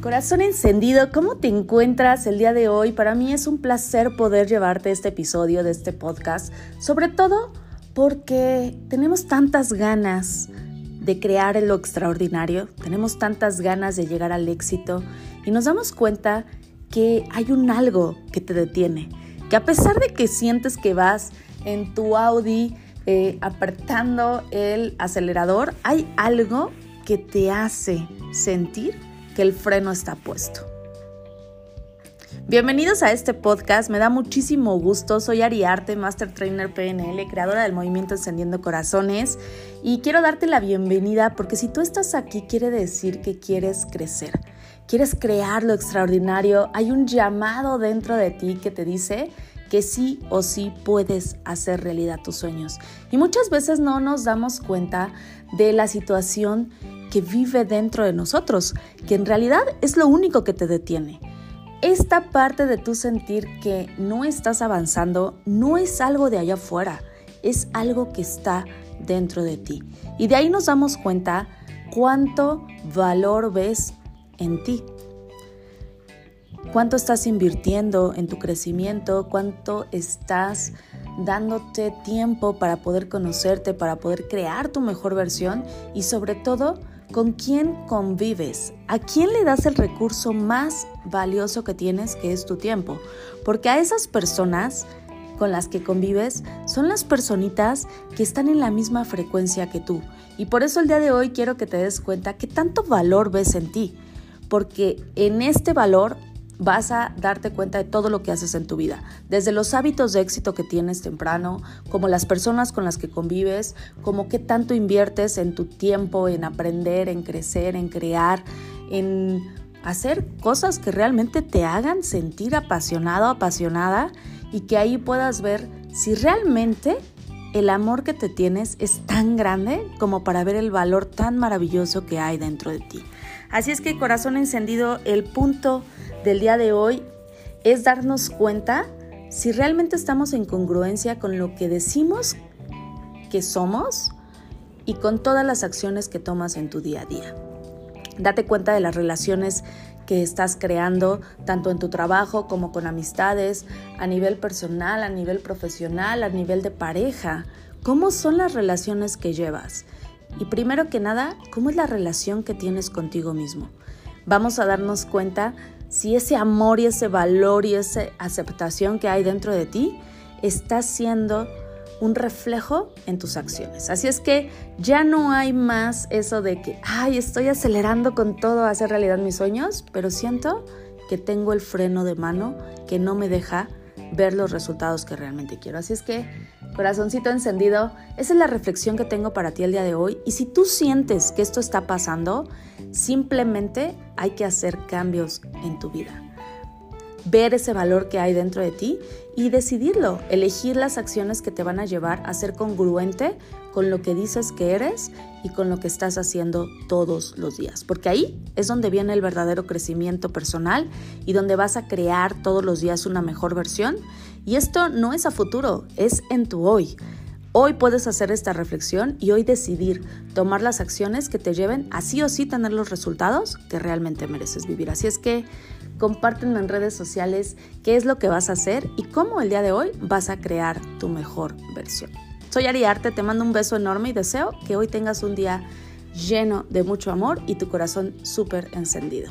Corazón encendido, ¿cómo te encuentras el día de hoy? Para mí es un placer poder llevarte este episodio de este podcast, sobre todo porque tenemos tantas ganas de crear lo extraordinario, tenemos tantas ganas de llegar al éxito y nos damos cuenta que hay un algo que te detiene, que a pesar de que sientes que vas en tu Audi eh, apretando el acelerador, hay algo que te hace sentir que el freno está puesto. Bienvenidos a este podcast, me da muchísimo gusto. Soy Ariarte, Master Trainer PNL, creadora del movimiento Encendiendo Corazones y quiero darte la bienvenida porque si tú estás aquí quiere decir que quieres crecer, quieres crear lo extraordinario, hay un llamado dentro de ti que te dice que sí o sí puedes hacer realidad tus sueños. Y muchas veces no nos damos cuenta de la situación que vive dentro de nosotros, que en realidad es lo único que te detiene. Esta parte de tu sentir que no estás avanzando no es algo de allá afuera, es algo que está dentro de ti. Y de ahí nos damos cuenta cuánto valor ves en ti. Cuánto estás invirtiendo en tu crecimiento, cuánto estás dándote tiempo para poder conocerte, para poder crear tu mejor versión y sobre todo ¿Con quién convives? ¿A quién le das el recurso más valioso que tienes, que es tu tiempo? Porque a esas personas con las que convives son las personitas que están en la misma frecuencia que tú. Y por eso el día de hoy quiero que te des cuenta que tanto valor ves en ti. Porque en este valor vas a darte cuenta de todo lo que haces en tu vida, desde los hábitos de éxito que tienes temprano, como las personas con las que convives, como qué tanto inviertes en tu tiempo, en aprender, en crecer, en crear, en hacer cosas que realmente te hagan sentir apasionado, apasionada y que ahí puedas ver si realmente el amor que te tienes es tan grande como para ver el valor tan maravilloso que hay dentro de ti. Así es que corazón encendido, el punto del día de hoy es darnos cuenta si realmente estamos en congruencia con lo que decimos que somos y con todas las acciones que tomas en tu día a día. Date cuenta de las relaciones que estás creando, tanto en tu trabajo como con amistades, a nivel personal, a nivel profesional, a nivel de pareja. ¿Cómo son las relaciones que llevas? Y primero que nada, ¿cómo es la relación que tienes contigo mismo? Vamos a darnos cuenta si ese amor y ese valor y esa aceptación que hay dentro de ti está siendo un reflejo en tus acciones. Así es que ya no hay más eso de que, ay, estoy acelerando con todo a hacer realidad mis sueños, pero siento que tengo el freno de mano que no me deja ver los resultados que realmente quiero. Así es que, corazoncito encendido, esa es la reflexión que tengo para ti el día de hoy. Y si tú sientes que esto está pasando, simplemente hay que hacer cambios en tu vida. Ver ese valor que hay dentro de ti y decidirlo, elegir las acciones que te van a llevar a ser congruente con lo que dices que eres y con lo que estás haciendo todos los días. Porque ahí es donde viene el verdadero crecimiento personal y donde vas a crear todos los días una mejor versión. Y esto no es a futuro, es en tu hoy. Hoy puedes hacer esta reflexión y hoy decidir tomar las acciones que te lleven a sí o sí tener los resultados que realmente mereces vivir. Así es que compártenme en redes sociales qué es lo que vas a hacer y cómo el día de hoy vas a crear tu mejor versión. Soy Ariarte, te mando un beso enorme y deseo que hoy tengas un día lleno de mucho amor y tu corazón súper encendido.